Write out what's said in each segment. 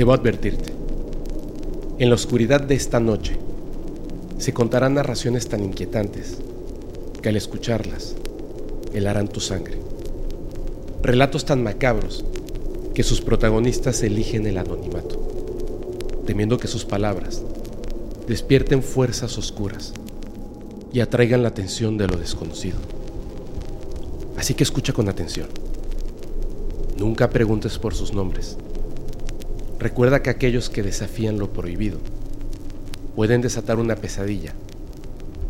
Debo advertirte, en la oscuridad de esta noche se contarán narraciones tan inquietantes que al escucharlas helarán tu sangre. Relatos tan macabros que sus protagonistas eligen el anonimato, temiendo que sus palabras despierten fuerzas oscuras y atraigan la atención de lo desconocido. Así que escucha con atención. Nunca preguntes por sus nombres. Recuerda que aquellos que desafían lo prohibido pueden desatar una pesadilla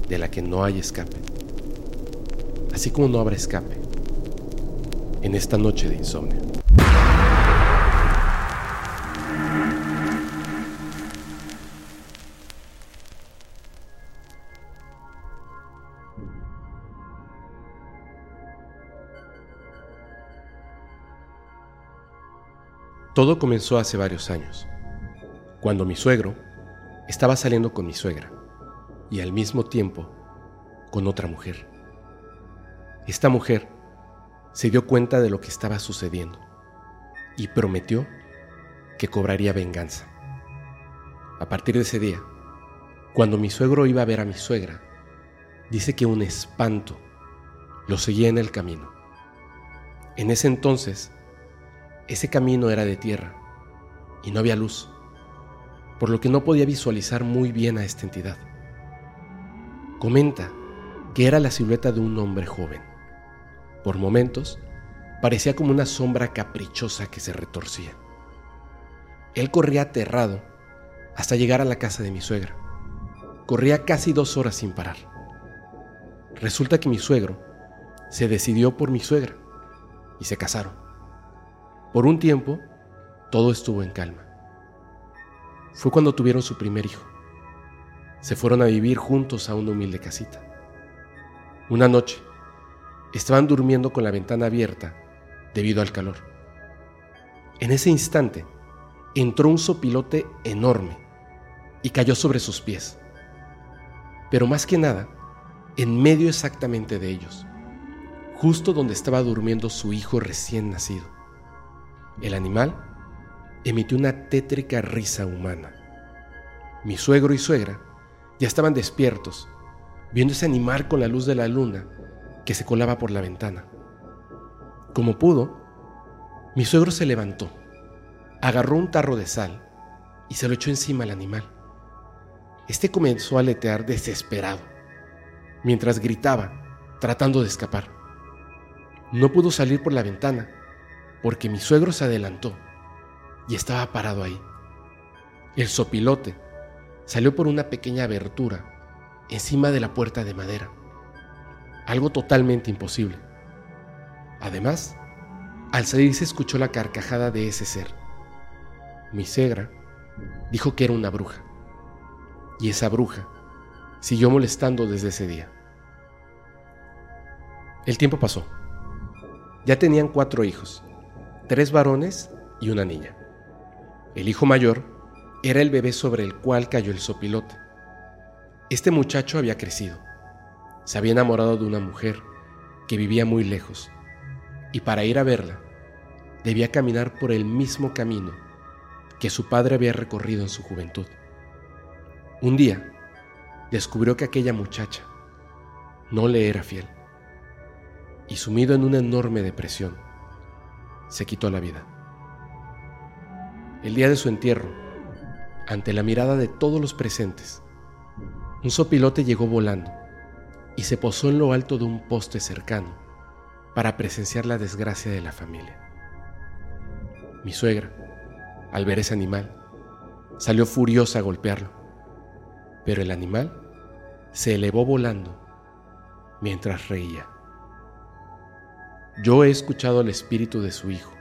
de la que no hay escape. Así como no habrá escape en esta noche de insomnio. Todo comenzó hace varios años, cuando mi suegro estaba saliendo con mi suegra y al mismo tiempo con otra mujer. Esta mujer se dio cuenta de lo que estaba sucediendo y prometió que cobraría venganza. A partir de ese día, cuando mi suegro iba a ver a mi suegra, dice que un espanto lo seguía en el camino. En ese entonces, ese camino era de tierra y no había luz, por lo que no podía visualizar muy bien a esta entidad. Comenta que era la silueta de un hombre joven. Por momentos, parecía como una sombra caprichosa que se retorcía. Él corría aterrado hasta llegar a la casa de mi suegra. Corría casi dos horas sin parar. Resulta que mi suegro se decidió por mi suegra y se casaron. Por un tiempo, todo estuvo en calma. Fue cuando tuvieron su primer hijo. Se fueron a vivir juntos a una humilde casita. Una noche, estaban durmiendo con la ventana abierta debido al calor. En ese instante, entró un sopilote enorme y cayó sobre sus pies. Pero más que nada, en medio exactamente de ellos, justo donde estaba durmiendo su hijo recién nacido. El animal emitió una tétrica risa humana. Mi suegro y suegra ya estaban despiertos, viendo ese animal con la luz de la luna que se colaba por la ventana. Como pudo, mi suegro se levantó, agarró un tarro de sal y se lo echó encima al animal. Este comenzó a aletear desesperado, mientras gritaba, tratando de escapar. No pudo salir por la ventana porque mi suegro se adelantó y estaba parado ahí. El sopilote salió por una pequeña abertura encima de la puerta de madera, algo totalmente imposible. Además, al salir se escuchó la carcajada de ese ser. Mi suegra dijo que era una bruja, y esa bruja siguió molestando desde ese día. El tiempo pasó. Ya tenían cuatro hijos tres varones y una niña. El hijo mayor era el bebé sobre el cual cayó el sopilote. Este muchacho había crecido. Se había enamorado de una mujer que vivía muy lejos y para ir a verla debía caminar por el mismo camino que su padre había recorrido en su juventud. Un día descubrió que aquella muchacha no le era fiel y sumido en una enorme depresión, se quitó la vida. El día de su entierro, ante la mirada de todos los presentes, un sopilote llegó volando y se posó en lo alto de un poste cercano para presenciar la desgracia de la familia. Mi suegra, al ver ese animal, salió furiosa a golpearlo, pero el animal se elevó volando mientras reía. Yo he escuchado al espíritu de su hijo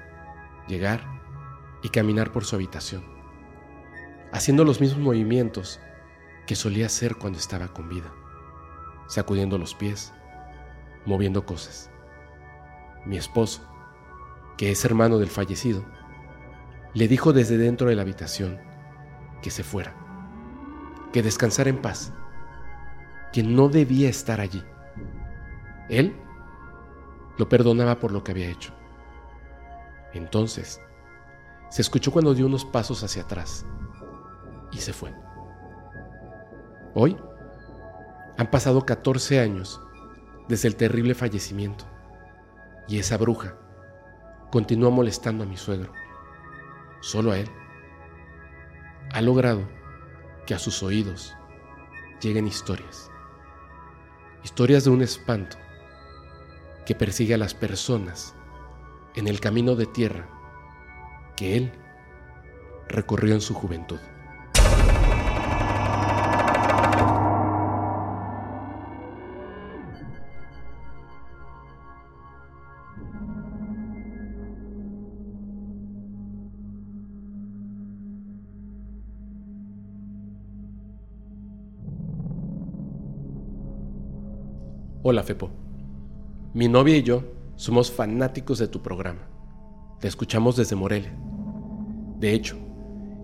llegar y caminar por su habitación, haciendo los mismos movimientos que solía hacer cuando estaba con vida, sacudiendo los pies, moviendo cosas. Mi esposo, que es hermano del fallecido, le dijo desde dentro de la habitación que se fuera, que descansara en paz, que no debía estar allí. Él lo perdonaba por lo que había hecho. Entonces, se escuchó cuando dio unos pasos hacia atrás y se fue. Hoy han pasado 14 años desde el terrible fallecimiento y esa bruja continúa molestando a mi suegro, solo a él. Ha logrado que a sus oídos lleguen historias, historias de un espanto que persigue a las personas en el camino de tierra que él recorrió en su juventud. Hola Fepo. Mi novia y yo somos fanáticos de tu programa. Te escuchamos desde Morelia. De hecho,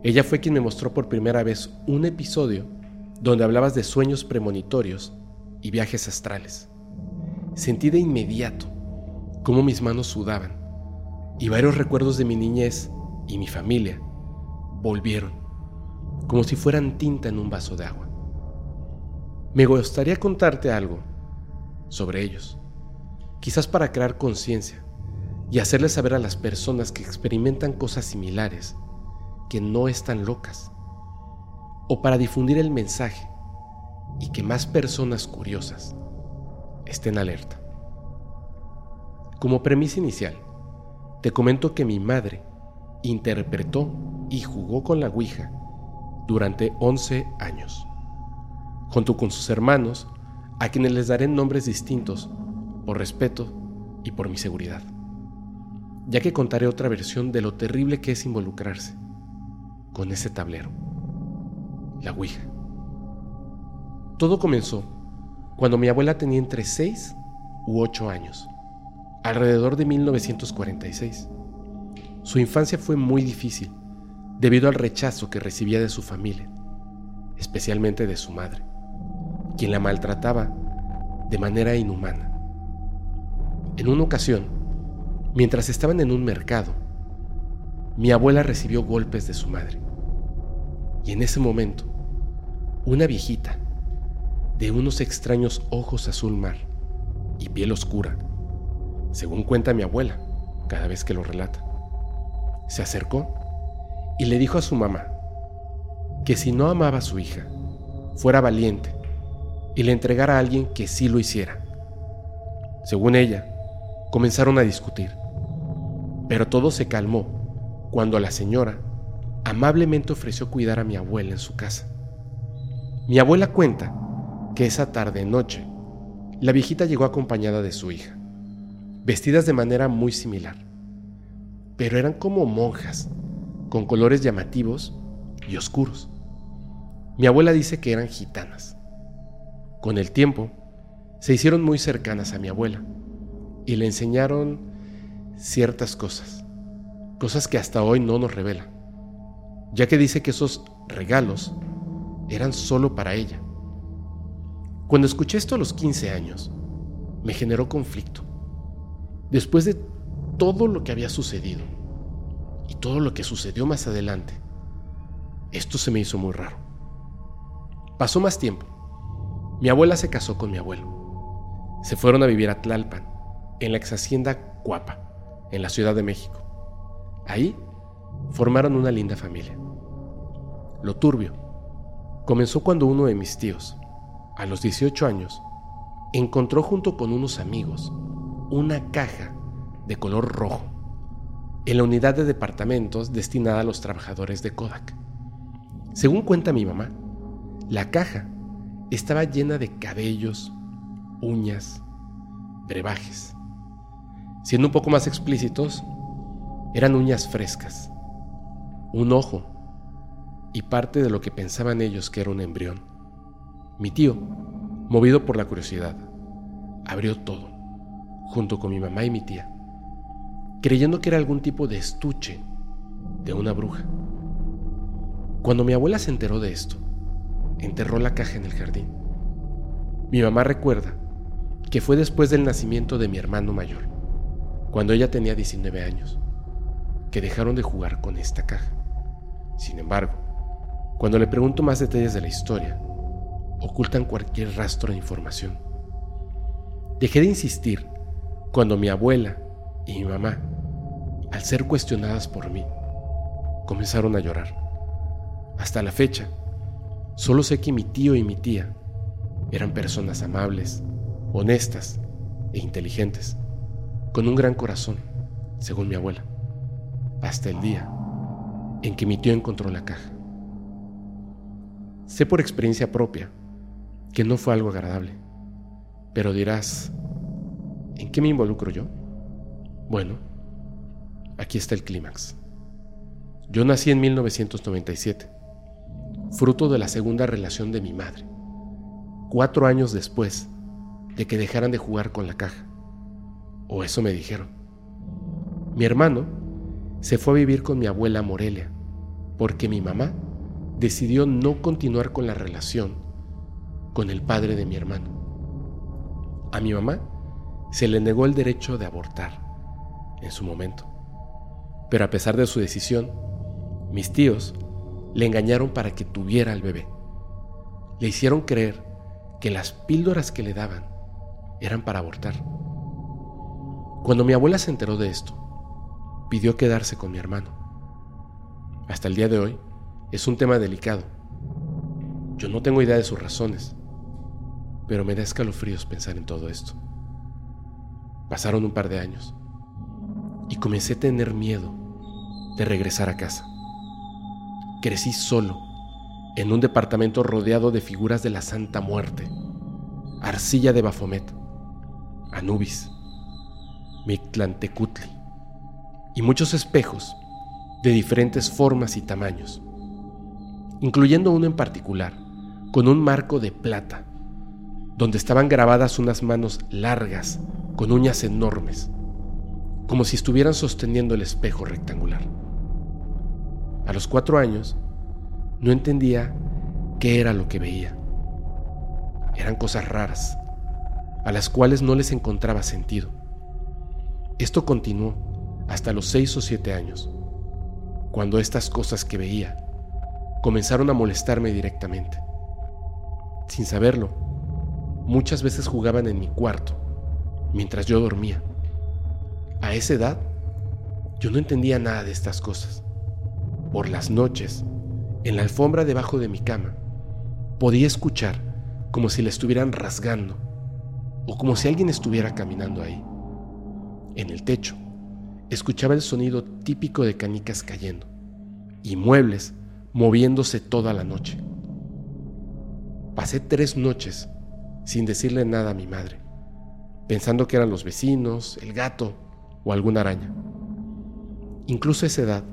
ella fue quien me mostró por primera vez un episodio donde hablabas de sueños premonitorios y viajes astrales. Sentí de inmediato cómo mis manos sudaban y varios recuerdos de mi niñez y mi familia volvieron, como si fueran tinta en un vaso de agua. Me gustaría contarte algo sobre ellos, quizás para crear conciencia y hacerles saber a las personas que experimentan cosas similares que no están locas, o para difundir el mensaje y que más personas curiosas estén alerta. Como premisa inicial, te comento que mi madre interpretó y jugó con la Ouija durante 11 años. Junto con sus hermanos, a quienes les daré nombres distintos por respeto y por mi seguridad, ya que contaré otra versión de lo terrible que es involucrarse con ese tablero, la Ouija. Todo comenzó cuando mi abuela tenía entre 6 u 8 años, alrededor de 1946. Su infancia fue muy difícil debido al rechazo que recibía de su familia, especialmente de su madre quien la maltrataba de manera inhumana. En una ocasión, mientras estaban en un mercado, mi abuela recibió golpes de su madre. Y en ese momento, una viejita, de unos extraños ojos azul mar y piel oscura, según cuenta mi abuela cada vez que lo relata, se acercó y le dijo a su mamá que si no amaba a su hija, fuera valiente y le entregara a alguien que sí lo hiciera. Según ella, comenzaron a discutir, pero todo se calmó cuando la señora amablemente ofreció cuidar a mi abuela en su casa. Mi abuela cuenta que esa tarde noche, la viejita llegó acompañada de su hija, vestidas de manera muy similar, pero eran como monjas, con colores llamativos y oscuros. Mi abuela dice que eran gitanas. Con el tiempo, se hicieron muy cercanas a mi abuela y le enseñaron ciertas cosas, cosas que hasta hoy no nos revela, ya que dice que esos regalos eran solo para ella. Cuando escuché esto a los 15 años, me generó conflicto. Después de todo lo que había sucedido y todo lo que sucedió más adelante, esto se me hizo muy raro. Pasó más tiempo mi abuela se casó con mi abuelo. Se fueron a vivir a Tlalpan, en la ex hacienda Cuapa, en la Ciudad de México. Ahí formaron una linda familia. Lo turbio comenzó cuando uno de mis tíos, a los 18 años, encontró junto con unos amigos una caja de color rojo en la unidad de departamentos destinada a los trabajadores de Kodak. Según cuenta mi mamá, la caja estaba llena de cabellos, uñas, brebajes. Siendo un poco más explícitos, eran uñas frescas, un ojo y parte de lo que pensaban ellos que era un embrión. Mi tío, movido por la curiosidad, abrió todo, junto con mi mamá y mi tía, creyendo que era algún tipo de estuche de una bruja. Cuando mi abuela se enteró de esto, enterró la caja en el jardín. Mi mamá recuerda que fue después del nacimiento de mi hermano mayor, cuando ella tenía 19 años. que dejaron de jugar con esta caja. Sin embargo, cuando le pregunto más detalles de la historia, ocultan cualquier rastro de información. Dejé de insistir cuando mi abuela y mi mamá, al ser cuestionadas por mí, comenzaron a llorar. Hasta la fecha, solo sé que mi tío y mi tía eran personas amables, honestas e inteligentes, con un gran corazón, según mi abuela, hasta el día en que mi tío encontró la caja. Sé por experiencia propia que no fue algo agradable, pero dirás, ¿en qué me involucro yo? Bueno, aquí está el clímax. Yo nací en 1997, fruto de la segunda relación de mi madre, cuatro años después de que dejaran de jugar con la caja. O eso me dijeron. Mi hermano se fue a vivir con mi abuela Morelia, porque mi mamá decidió no continuar con la relación con el padre de mi hermano. A mi mamá se le negó el derecho de abortar en su momento. Pero a pesar de su decisión, mis tíos le engañaron para que tuviera al bebé. Le hicieron creer que las píldoras que le daban eran para abortar. Cuando mi abuela se enteró de esto, pidió quedarse con mi hermano. Hasta el día de hoy es un tema delicado. Yo no tengo idea de sus razones, pero me da escalofríos pensar en todo esto. Pasaron un par de años y comencé a tener miedo de regresar a casa. Crecí solo en un departamento rodeado de figuras de la Santa Muerte, arcilla de Bafomet, Anubis, Mictlantecutli y muchos espejos de diferentes formas y tamaños, incluyendo uno en particular con un marco de plata, donde estaban grabadas unas manos largas con uñas enormes, como si estuvieran sosteniendo el espejo rectangular. A los cuatro años, no entendía qué era lo que veía. Eran cosas raras, a las cuales no les encontraba sentido. Esto continuó hasta los seis o siete años, cuando estas cosas que veía comenzaron a molestarme directamente. Sin saberlo, muchas veces jugaban en mi cuarto mientras yo dormía. A esa edad, yo no entendía nada de estas cosas. Por las noches, en la alfombra debajo de mi cama, podía escuchar como si la estuvieran rasgando o como si alguien estuviera caminando ahí. En el techo, escuchaba el sonido típico de canicas cayendo y muebles moviéndose toda la noche. Pasé tres noches sin decirle nada a mi madre, pensando que eran los vecinos, el gato o alguna araña. Incluso esa edad,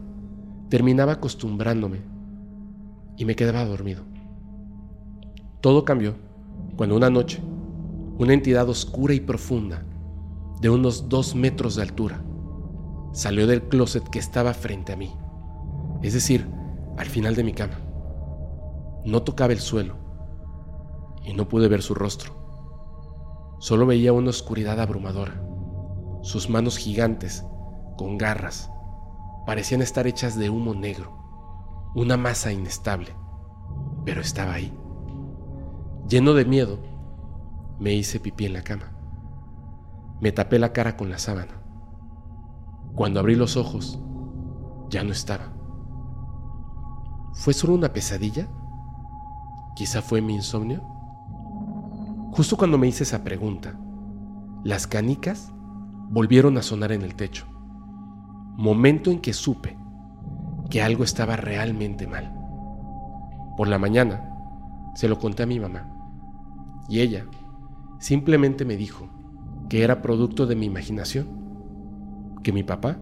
terminaba acostumbrándome y me quedaba dormido. Todo cambió cuando una noche, una entidad oscura y profunda, de unos dos metros de altura, salió del closet que estaba frente a mí, es decir, al final de mi cama. No tocaba el suelo y no pude ver su rostro. Solo veía una oscuridad abrumadora. Sus manos gigantes, con garras, parecían estar hechas de humo negro, una masa inestable, pero estaba ahí. Lleno de miedo, me hice pipí en la cama. Me tapé la cara con la sábana. Cuando abrí los ojos, ya no estaba. ¿Fue solo una pesadilla? ¿Quizá fue mi insomnio? Justo cuando me hice esa pregunta, las canicas volvieron a sonar en el techo momento en que supe que algo estaba realmente mal. Por la mañana se lo conté a mi mamá y ella simplemente me dijo que era producto de mi imaginación, que mi papá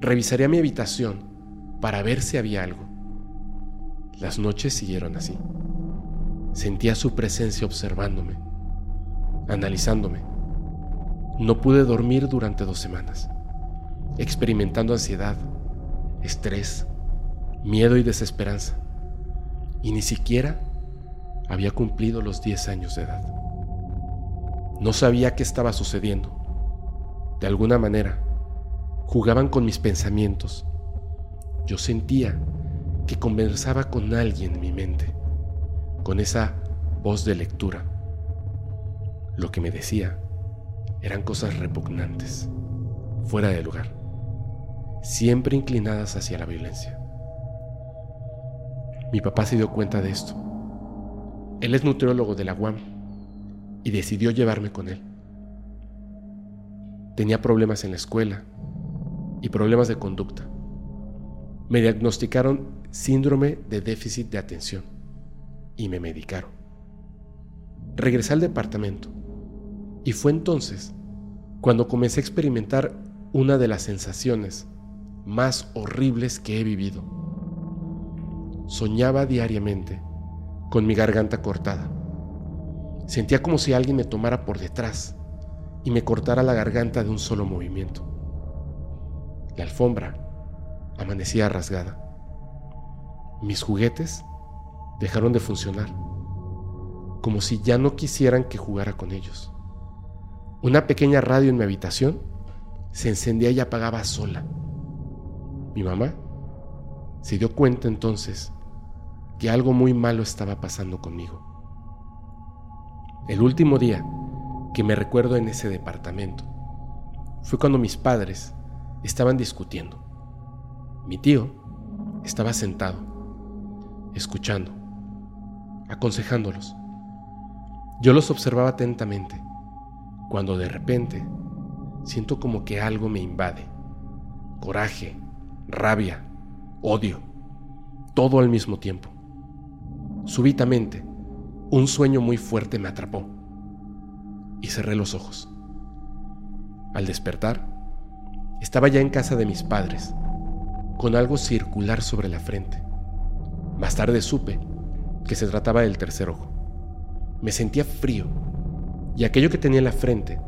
revisaría mi habitación para ver si había algo. Las noches siguieron así. Sentía su presencia observándome, analizándome. No pude dormir durante dos semanas experimentando ansiedad, estrés, miedo y desesperanza. Y ni siquiera había cumplido los 10 años de edad. No sabía qué estaba sucediendo. De alguna manera, jugaban con mis pensamientos yo sentía que conversaba con alguien en mi mente, con esa voz de lectura. Lo que me decía eran cosas repugnantes, fuera de lugar, siempre inclinadas hacia la violencia. Mi papá se dio cuenta de esto. Él es nutriólogo de la UAM y decidió llevarme con él. Tenía problemas en la escuela y problemas de conducta. Me diagnosticaron síndrome de déficit de atención y me medicaron. Regresé al departamento y fue entonces cuando comencé a experimentar una de las sensaciones más horribles que he vivido. Soñaba diariamente con mi garganta cortada. Sentía como si alguien me tomara por detrás y me cortara la garganta de un solo movimiento. La alfombra amanecía rasgada. Mis juguetes dejaron de funcionar, como si ya no quisieran que jugara con ellos. Una pequeña radio en mi habitación se encendía y apagaba sola. Mi mamá se dio cuenta entonces que algo muy malo estaba pasando conmigo. El último día que me recuerdo en ese departamento fue cuando mis padres estaban discutiendo. Mi tío estaba sentado, escuchando, aconsejándolos. Yo los observaba atentamente cuando de repente siento como que algo me invade. Coraje, rabia, odio, todo al mismo tiempo. Súbitamente, un sueño muy fuerte me atrapó y cerré los ojos. Al despertar, estaba ya en casa de mis padres, con algo circular sobre la frente. Más tarde supe que se trataba del tercer ojo. Me sentía frío y aquello que tenía en la frente,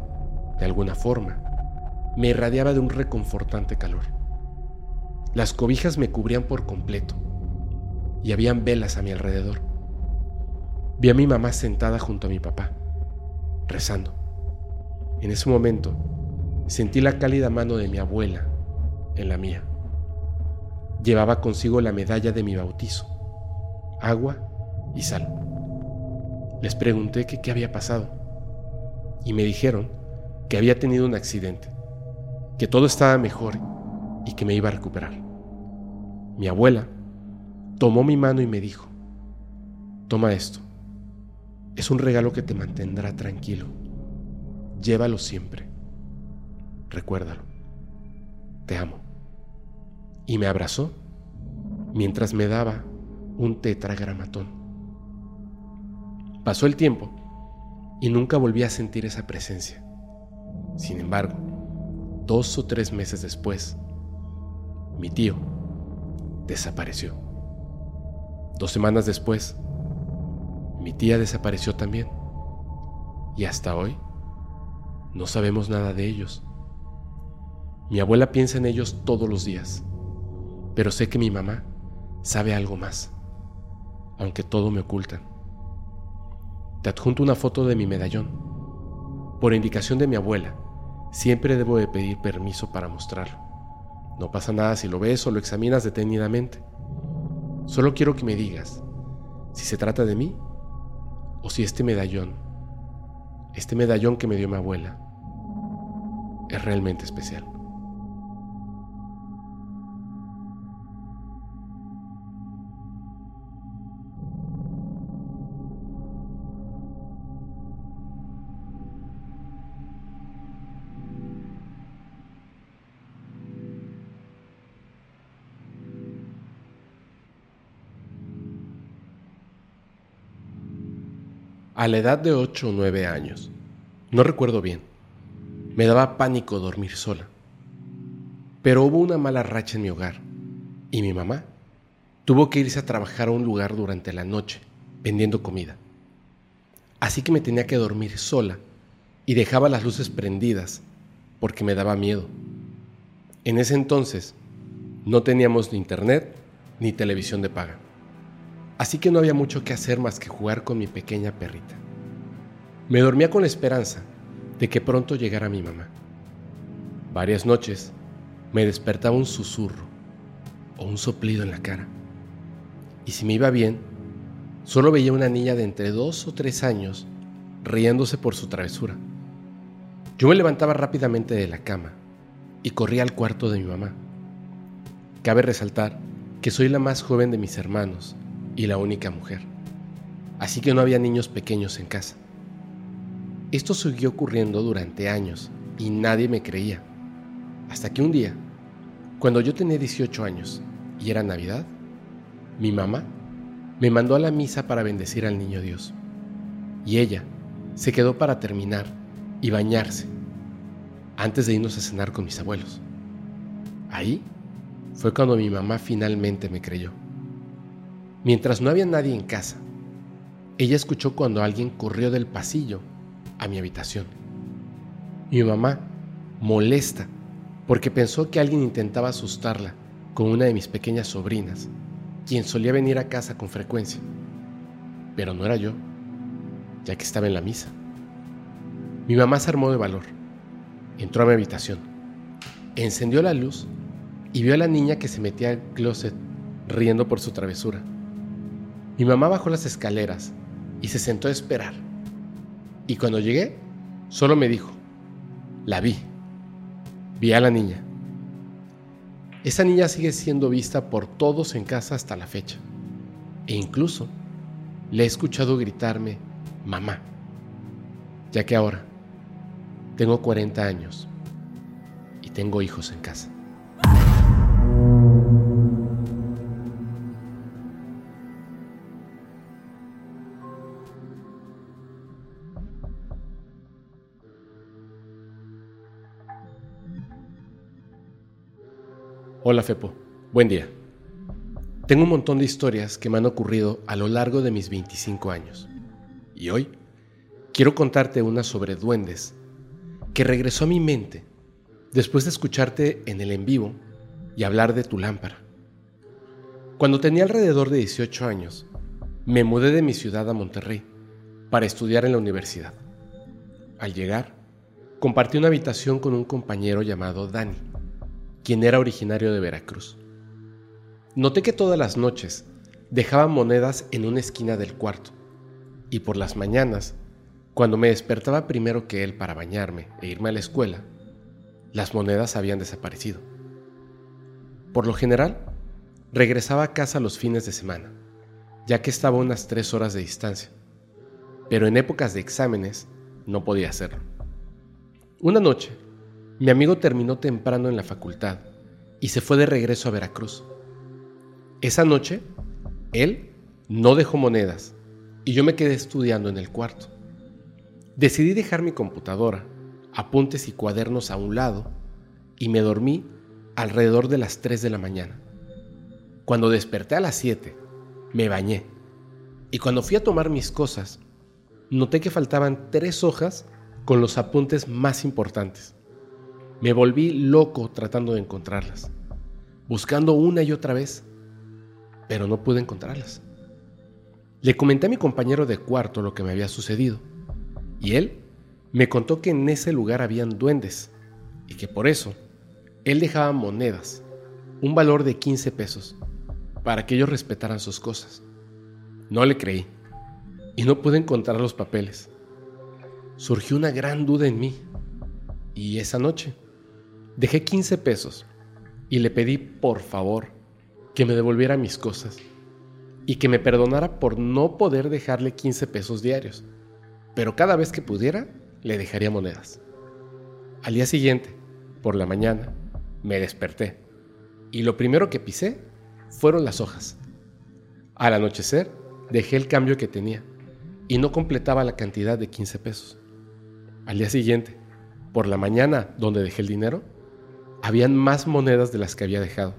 de alguna forma, me irradiaba de un reconfortante calor. Las cobijas me cubrían por completo y habían velas a mi alrededor. Vi a mi mamá sentada junto a mi papá, rezando. En ese momento sentí la cálida mano de mi abuela en la mía. Llevaba consigo la medalla de mi bautizo, agua y sal. Les pregunté que qué había pasado y me dijeron que había tenido un accidente, que todo estaba mejor y que me iba a recuperar. Mi abuela tomó mi mano y me dijo, toma esto, es un regalo que te mantendrá tranquilo, llévalo siempre, recuérdalo, te amo. Y me abrazó mientras me daba un tetragramatón. Pasó el tiempo y nunca volví a sentir esa presencia. Sin embargo, dos o tres meses después, mi tío desapareció. Dos semanas después, mi tía desapareció también. Y hasta hoy, no sabemos nada de ellos. Mi abuela piensa en ellos todos los días, pero sé que mi mamá sabe algo más, aunque todo me ocultan. Te adjunto una foto de mi medallón. Por indicación de mi abuela, siempre debo de pedir permiso para mostrarlo. No pasa nada si lo ves o lo examinas detenidamente. Solo quiero que me digas si se trata de mí o si este medallón, este medallón que me dio mi abuela, es realmente especial. A la edad de 8 o 9 años. No recuerdo bien. Me daba pánico dormir sola. Pero hubo una mala racha en mi hogar y mi mamá tuvo que irse a trabajar a un lugar durante la noche vendiendo comida. Así que me tenía que dormir sola y dejaba las luces prendidas porque me daba miedo. En ese entonces no teníamos ni internet ni televisión de paga. Así que no había mucho que hacer más que jugar con mi pequeña perrita. Me dormía con la esperanza de que pronto llegara mi mamá. Varias noches me despertaba un susurro. o un soplido en la cara. Y si me iba bien, solo veía una niña de entre dos o tres años riéndose por su travesura. Yo me levantaba rápidamente de la cama y corría al cuarto de mi mamá. Cabe resaltar que soy la más joven de mis hermanos y la única mujer, así que no había niños pequeños en casa. Esto siguió ocurriendo durante años y nadie me creía, hasta que un día, cuando yo tenía 18 años y era Navidad, mi mamá me mandó a la misa para bendecir al niño Dios. Y ella se quedó para terminar y bañarse antes de irnos a cenar con mis abuelos. Ahí fue cuando mi mamá finalmente me creyó. Mientras no había nadie en casa, ella escuchó cuando alguien corrió del pasillo a mi habitación. Mi mamá, molesta, porque pensó que alguien intentaba asustarla con una de mis pequeñas sobrinas, quien solía venir a casa con frecuencia. Pero no era yo, ya que estaba en la misa. Mi mamá se armó de valor. Entró a mi habitación, encendió la luz y vio a la niña que se metía al closet riendo por su travesura. Mi mamá bajó las escaleras y se sentó a esperar. Y cuando llegué, solo me dijo, la vi. Vi a la niña. Esa niña sigue siendo vista por todos en casa hasta la fecha. E incluso le he escuchado gritarme, mamá, ya que ahora tengo 40 años y tengo hijos en casa. Hola Fepo, buen día. Tengo un montón de historias que me han ocurrido a lo largo de mis 25 años. Y hoy quiero contarte una sobre duendes que regresó a mi mente después de escucharte en el en vivo y hablar de tu lámpara. Cuando tenía alrededor de 18 años, me mudé de mi ciudad a Monterrey para estudiar en la universidad. Al llegar, compartí una habitación con un compañero llamado Dani quien era originario de Veracruz. Noté que todas las noches dejaba monedas en una esquina del cuarto, y por las mañanas, cuando me despertaba primero que él para bañarme e irme a la escuela, las monedas habían desaparecido. Por lo general, regresaba a casa los fines de semana, ya que estaba a unas tres horas de distancia, pero en épocas de exámenes no podía hacerlo. Una noche, mi amigo terminó temprano en la facultad y se fue de regreso a Veracruz. Esa noche, él no dejó monedas y yo me quedé estudiando en el cuarto. Decidí dejar mi computadora, apuntes y cuadernos a un lado y me dormí alrededor de las 3 de la mañana. Cuando desperté a las 7, me bañé y cuando fui a tomar mis cosas, noté que faltaban tres hojas con los apuntes más importantes. Me volví loco tratando de encontrarlas, buscando una y otra vez, pero no pude encontrarlas. Le comenté a mi compañero de cuarto lo que me había sucedido, y él me contó que en ese lugar habían duendes, y que por eso él dejaba monedas, un valor de 15 pesos, para que ellos respetaran sus cosas. No le creí, y no pude encontrar los papeles. Surgió una gran duda en mí, y esa noche Dejé 15 pesos y le pedí por favor que me devolviera mis cosas y que me perdonara por no poder dejarle 15 pesos diarios, pero cada vez que pudiera le dejaría monedas. Al día siguiente, por la mañana, me desperté y lo primero que pisé fueron las hojas. Al anochecer, dejé el cambio que tenía y no completaba la cantidad de 15 pesos. Al día siguiente, por la mañana donde dejé el dinero, habían más monedas de las que había dejado.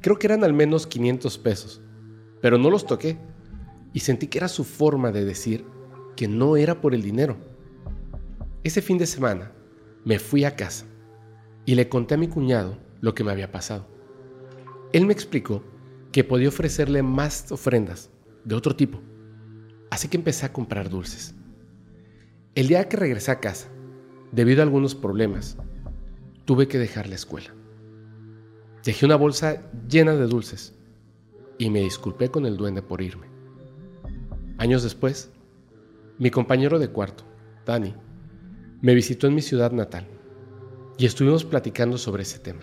Creo que eran al menos 500 pesos, pero no los toqué y sentí que era su forma de decir que no era por el dinero. Ese fin de semana me fui a casa y le conté a mi cuñado lo que me había pasado. Él me explicó que podía ofrecerle más ofrendas de otro tipo, así que empecé a comprar dulces. El día que regresé a casa, debido a algunos problemas, tuve que dejar la escuela. Dejé una bolsa llena de dulces y me disculpé con el duende por irme. Años después, mi compañero de cuarto, Dani, me visitó en mi ciudad natal y estuvimos platicando sobre ese tema.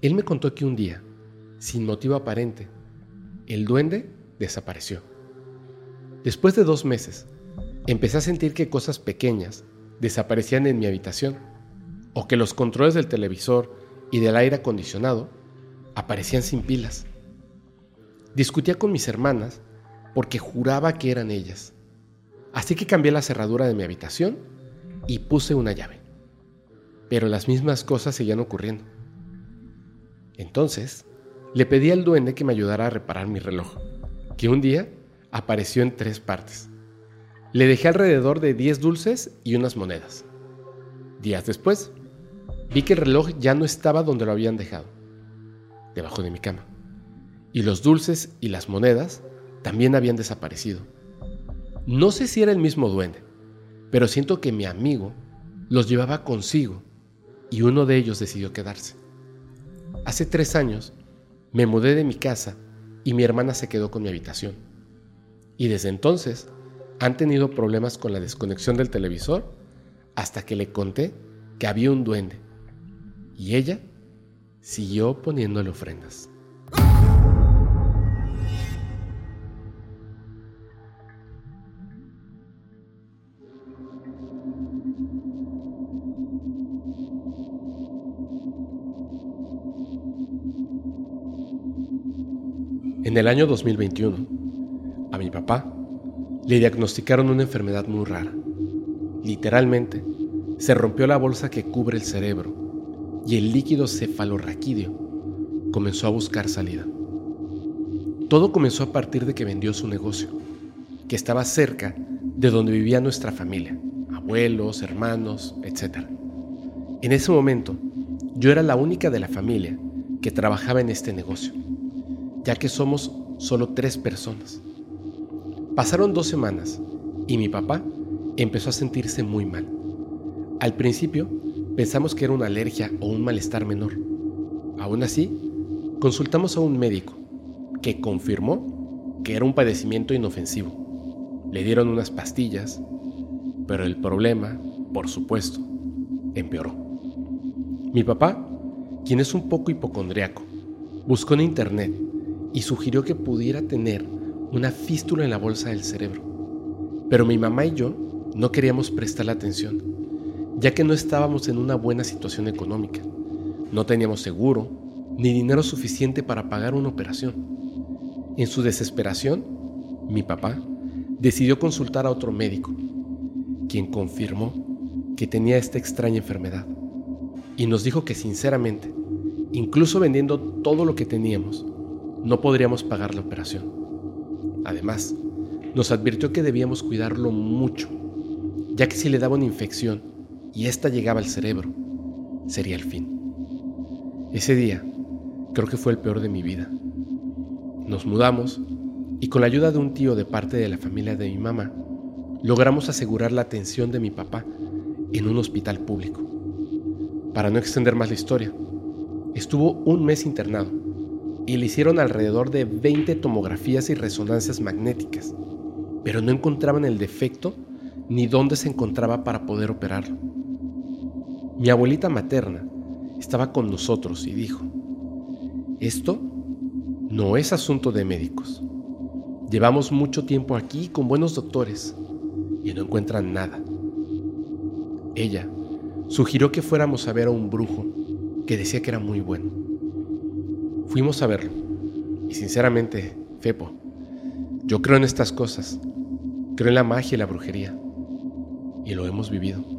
Él me contó que un día, sin motivo aparente, el duende desapareció. Después de dos meses, empecé a sentir que cosas pequeñas desaparecían en mi habitación o que los controles del televisor y del aire acondicionado aparecían sin pilas. Discutía con mis hermanas porque juraba que eran ellas. Así que cambié la cerradura de mi habitación y puse una llave. Pero las mismas cosas seguían ocurriendo. Entonces, le pedí al duende que me ayudara a reparar mi reloj, que un día apareció en tres partes. Le dejé alrededor de 10 dulces y unas monedas. Días después, vi que el reloj ya no estaba donde lo habían dejado, debajo de mi cama. Y los dulces y las monedas también habían desaparecido. No sé si era el mismo duende, pero siento que mi amigo los llevaba consigo y uno de ellos decidió quedarse. Hace tres años me mudé de mi casa y mi hermana se quedó con mi habitación. Y desde entonces han tenido problemas con la desconexión del televisor hasta que le conté que había un duende. Y ella siguió poniéndole ofrendas. En el año 2021, a mi papá le diagnosticaron una enfermedad muy rara. Literalmente, se rompió la bolsa que cubre el cerebro y el líquido cefalorraquídeo comenzó a buscar salida. Todo comenzó a partir de que vendió su negocio, que estaba cerca de donde vivía nuestra familia, abuelos, hermanos, etc. En ese momento, yo era la única de la familia que trabajaba en este negocio ya que somos solo tres personas. Pasaron dos semanas y mi papá empezó a sentirse muy mal. Al principio pensamos que era una alergia o un malestar menor. Aún así, consultamos a un médico que confirmó que era un padecimiento inofensivo. Le dieron unas pastillas, pero el problema, por supuesto, empeoró. Mi papá, quien es un poco hipocondriaco, buscó en internet y sugirió que pudiera tener una fístula en la bolsa del cerebro. Pero mi mamá y yo no queríamos prestarle atención, ya que no estábamos en una buena situación económica. No teníamos seguro ni dinero suficiente para pagar una operación. En su desesperación, mi papá decidió consultar a otro médico, quien confirmó que tenía esta extraña enfermedad y nos dijo que sinceramente, incluso vendiendo todo lo que teníamos, no podríamos pagar la operación. Además, nos advirtió que debíamos cuidarlo mucho, ya que si le daba una infección y ésta llegaba al cerebro, sería el fin. Ese día creo que fue el peor de mi vida. Nos mudamos y con la ayuda de un tío de parte de la familia de mi mamá, logramos asegurar la atención de mi papá en un hospital público. Para no extender más la historia, estuvo un mes internado y le hicieron alrededor de 20 tomografías y resonancias magnéticas, pero no encontraban el defecto ni dónde se encontraba para poder operarlo. Mi abuelita materna estaba con nosotros y dijo, esto no es asunto de médicos. Llevamos mucho tiempo aquí con buenos doctores y no encuentran nada. Ella sugirió que fuéramos a ver a un brujo que decía que era muy bueno. Fuimos a verlo. Y sinceramente, Fepo, yo creo en estas cosas. Creo en la magia y la brujería. Y lo hemos vivido.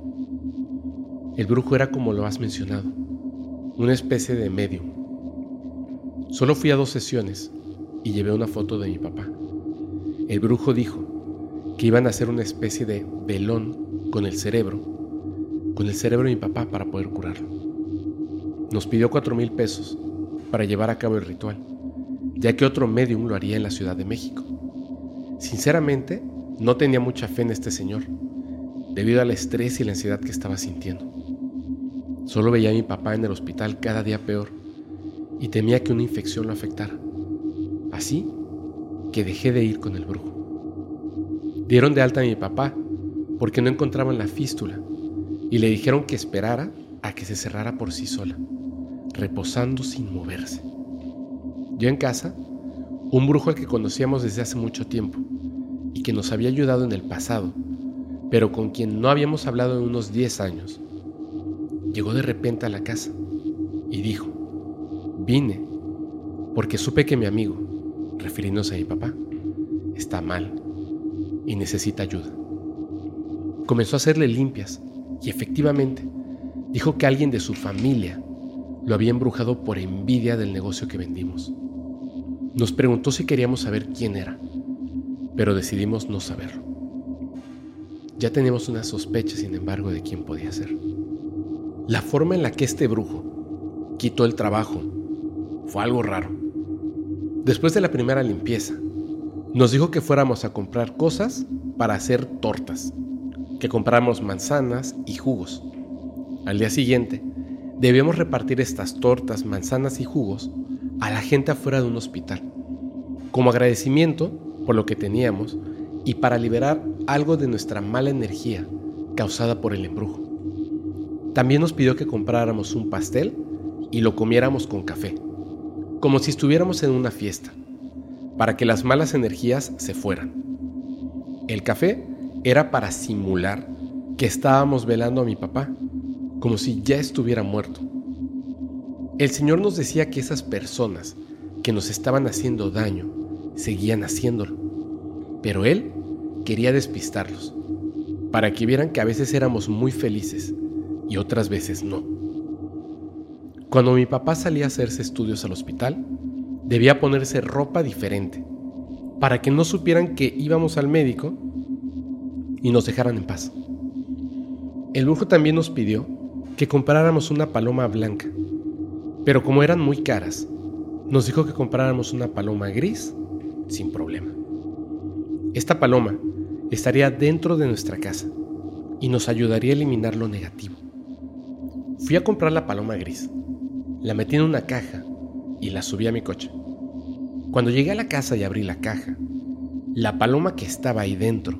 El brujo era como lo has mencionado, una especie de medium. Solo fui a dos sesiones y llevé una foto de mi papá. El brujo dijo que iban a hacer una especie de velón con el cerebro, con el cerebro de mi papá para poder curarlo. Nos pidió cuatro mil pesos para llevar a cabo el ritual, ya que otro medium lo haría en la Ciudad de México. Sinceramente, no tenía mucha fe en este señor, debido al estrés y la ansiedad que estaba sintiendo. Solo veía a mi papá en el hospital cada día peor y temía que una infección lo afectara. Así que dejé de ir con el brujo. Dieron de alta a mi papá porque no encontraban la fístula y le dijeron que esperara a que se cerrara por sí sola, reposando sin moverse. Yo en casa, un brujo al que conocíamos desde hace mucho tiempo y que nos había ayudado en el pasado, pero con quien no habíamos hablado en unos 10 años, llegó de repente a la casa y dijo, vine porque supe que mi amigo, refiriéndose a mi papá, está mal y necesita ayuda. Comenzó a hacerle limpias y efectivamente dijo que alguien de su familia lo había embrujado por envidia del negocio que vendimos. Nos preguntó si queríamos saber quién era, pero decidimos no saberlo. Ya teníamos una sospecha, sin embargo, de quién podía ser. La forma en la que este brujo quitó el trabajo fue algo raro. Después de la primera limpieza, nos dijo que fuéramos a comprar cosas para hacer tortas, que compráramos manzanas y jugos. Al día siguiente, debíamos repartir estas tortas, manzanas y jugos a la gente afuera de un hospital, como agradecimiento por lo que teníamos y para liberar algo de nuestra mala energía causada por el embrujo. También nos pidió que compráramos un pastel y lo comiéramos con café, como si estuviéramos en una fiesta para que las malas energías se fueran. El café era para simular que estábamos velando a mi papá, como si ya estuviera muerto. El Señor nos decía que esas personas que nos estaban haciendo daño seguían haciéndolo, pero Él quería despistarlos, para que vieran que a veces éramos muy felices y otras veces no. Cuando mi papá salía a hacerse estudios al hospital, debía ponerse ropa diferente, para que no supieran que íbamos al médico y nos dejaran en paz. El brujo también nos pidió que compráramos una paloma blanca, pero como eran muy caras, nos dijo que compráramos una paloma gris sin problema. Esta paloma estaría dentro de nuestra casa y nos ayudaría a eliminar lo negativo. Fui a comprar la paloma gris, la metí en una caja y la subí a mi coche. Cuando llegué a la casa y abrí la caja, la paloma que estaba ahí dentro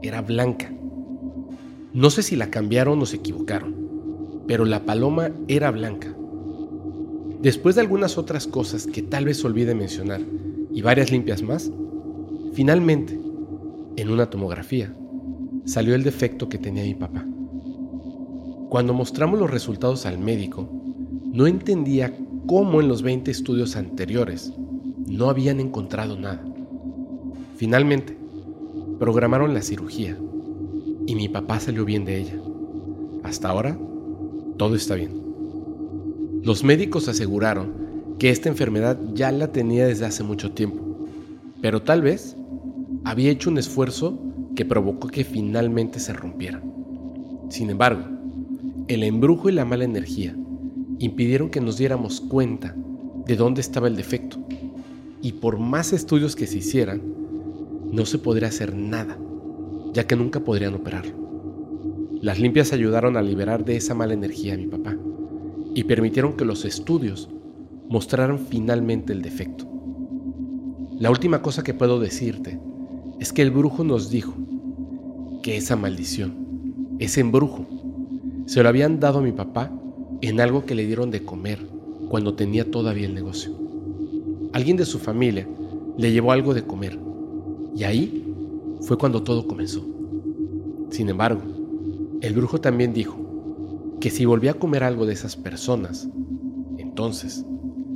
era blanca. No sé si la cambiaron o se equivocaron, pero la paloma era blanca. Después de algunas otras cosas que tal vez olvide mencionar y varias limpias más, finalmente, en una tomografía, salió el defecto que tenía mi papá. Cuando mostramos los resultados al médico, no entendía cómo en los 20 estudios anteriores no habían encontrado nada. Finalmente, programaron la cirugía y mi papá salió bien de ella. Hasta ahora, todo está bien. Los médicos aseguraron que esta enfermedad ya la tenía desde hace mucho tiempo, pero tal vez había hecho un esfuerzo que provocó que finalmente se rompiera. Sin embargo, el embrujo y la mala energía impidieron que nos diéramos cuenta de dónde estaba el defecto. Y por más estudios que se hicieran, no se podría hacer nada, ya que nunca podrían operarlo. Las limpias ayudaron a liberar de esa mala energía a mi papá y permitieron que los estudios mostraran finalmente el defecto. La última cosa que puedo decirte es que el brujo nos dijo que esa maldición, ese embrujo, se lo habían dado a mi papá en algo que le dieron de comer cuando tenía todavía el negocio. Alguien de su familia le llevó algo de comer y ahí fue cuando todo comenzó. Sin embargo, el brujo también dijo que si volvía a comer algo de esas personas, entonces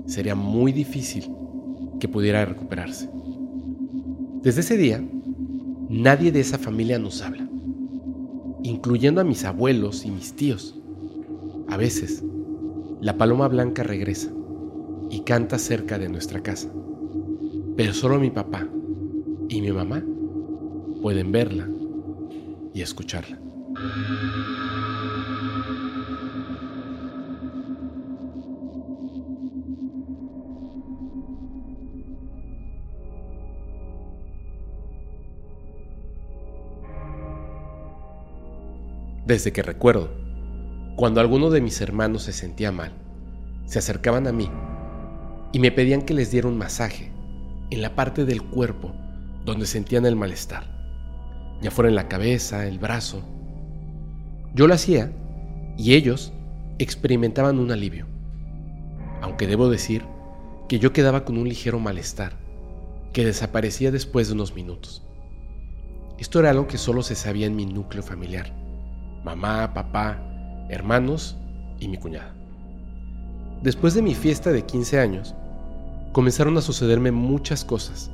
sería muy difícil que pudiera recuperarse. Desde ese día, nadie de esa familia nos habla, incluyendo a mis abuelos y mis tíos. A veces, la paloma blanca regresa y canta cerca de nuestra casa, pero solo mi papá y mi mamá pueden verla y escucharla. Desde que recuerdo, cuando alguno de mis hermanos se sentía mal, se acercaban a mí y me pedían que les diera un masaje en la parte del cuerpo donde sentían el malestar, ya fuera en la cabeza, el brazo. Yo lo hacía y ellos experimentaban un alivio, aunque debo decir que yo quedaba con un ligero malestar que desaparecía después de unos minutos. Esto era algo que solo se sabía en mi núcleo familiar, mamá, papá, hermanos y mi cuñada. Después de mi fiesta de 15 años, comenzaron a sucederme muchas cosas,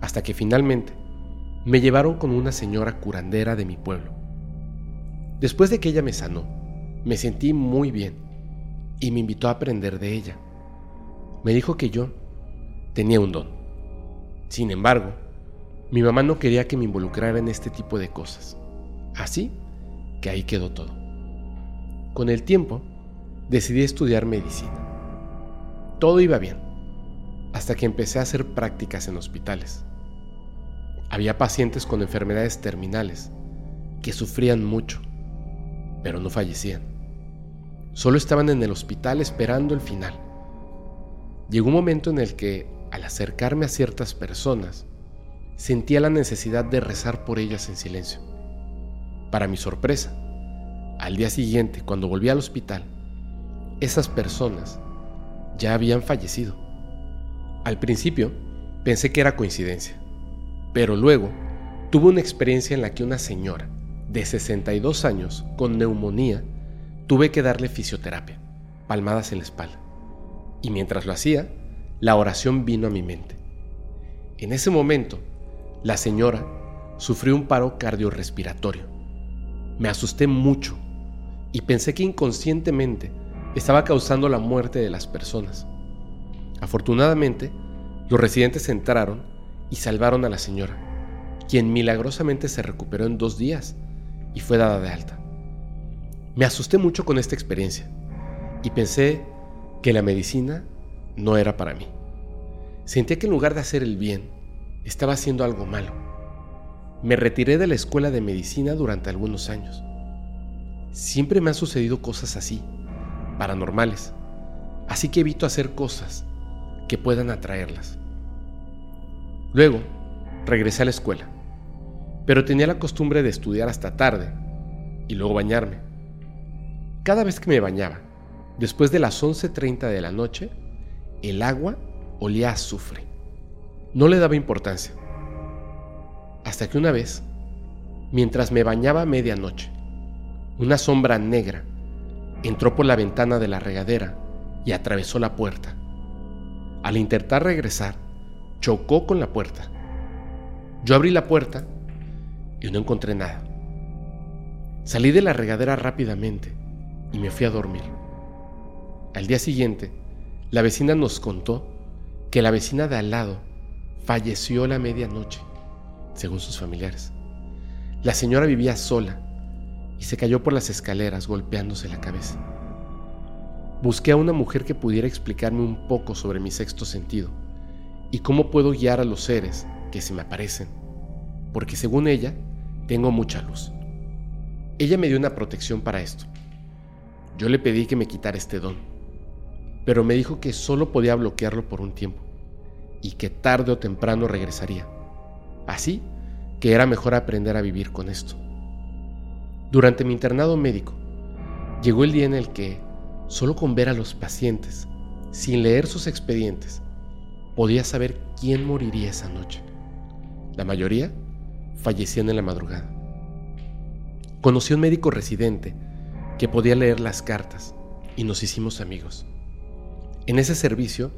hasta que finalmente me llevaron con una señora curandera de mi pueblo. Después de que ella me sanó, me sentí muy bien y me invitó a aprender de ella. Me dijo que yo tenía un don. Sin embargo, mi mamá no quería que me involucrara en este tipo de cosas. Así que ahí quedó todo. Con el tiempo, decidí estudiar medicina. Todo iba bien, hasta que empecé a hacer prácticas en hospitales. Había pacientes con enfermedades terminales que sufrían mucho, pero no fallecían. Solo estaban en el hospital esperando el final. Llegó un momento en el que, al acercarme a ciertas personas, sentía la necesidad de rezar por ellas en silencio. Para mi sorpresa, al día siguiente, cuando volví al hospital, esas personas ya habían fallecido. Al principio pensé que era coincidencia, pero luego tuve una experiencia en la que una señora de 62 años con neumonía tuve que darle fisioterapia, palmadas en la espalda. Y mientras lo hacía, la oración vino a mi mente. En ese momento, la señora sufrió un paro cardiorrespiratorio. Me asusté mucho y pensé que inconscientemente estaba causando la muerte de las personas. Afortunadamente, los residentes entraron y salvaron a la señora, quien milagrosamente se recuperó en dos días y fue dada de alta. Me asusté mucho con esta experiencia y pensé que la medicina no era para mí. Sentía que en lugar de hacer el bien, estaba haciendo algo malo. Me retiré de la escuela de medicina durante algunos años Siempre me han sucedido cosas así, paranormales, así que evito hacer cosas que puedan atraerlas. Luego, regresé a la escuela, pero tenía la costumbre de estudiar hasta tarde y luego bañarme. Cada vez que me bañaba, después de las 11.30 de la noche, el agua olía a azufre. No le daba importancia. Hasta que una vez, mientras me bañaba a medianoche, una sombra negra entró por la ventana de la regadera y atravesó la puerta. Al intentar regresar, chocó con la puerta. Yo abrí la puerta y no encontré nada. Salí de la regadera rápidamente y me fui a dormir. Al día siguiente, la vecina nos contó que la vecina de al lado falleció la medianoche, según sus familiares. La señora vivía sola y se cayó por las escaleras golpeándose la cabeza. Busqué a una mujer que pudiera explicarme un poco sobre mi sexto sentido y cómo puedo guiar a los seres que se me aparecen, porque según ella, tengo mucha luz. Ella me dio una protección para esto. Yo le pedí que me quitara este don, pero me dijo que solo podía bloquearlo por un tiempo y que tarde o temprano regresaría. Así que era mejor aprender a vivir con esto. Durante mi internado médico, llegó el día en el que, solo con ver a los pacientes, sin leer sus expedientes, podía saber quién moriría esa noche. La mayoría fallecían en la madrugada. Conocí a un médico residente que podía leer las cartas y nos hicimos amigos. En ese servicio,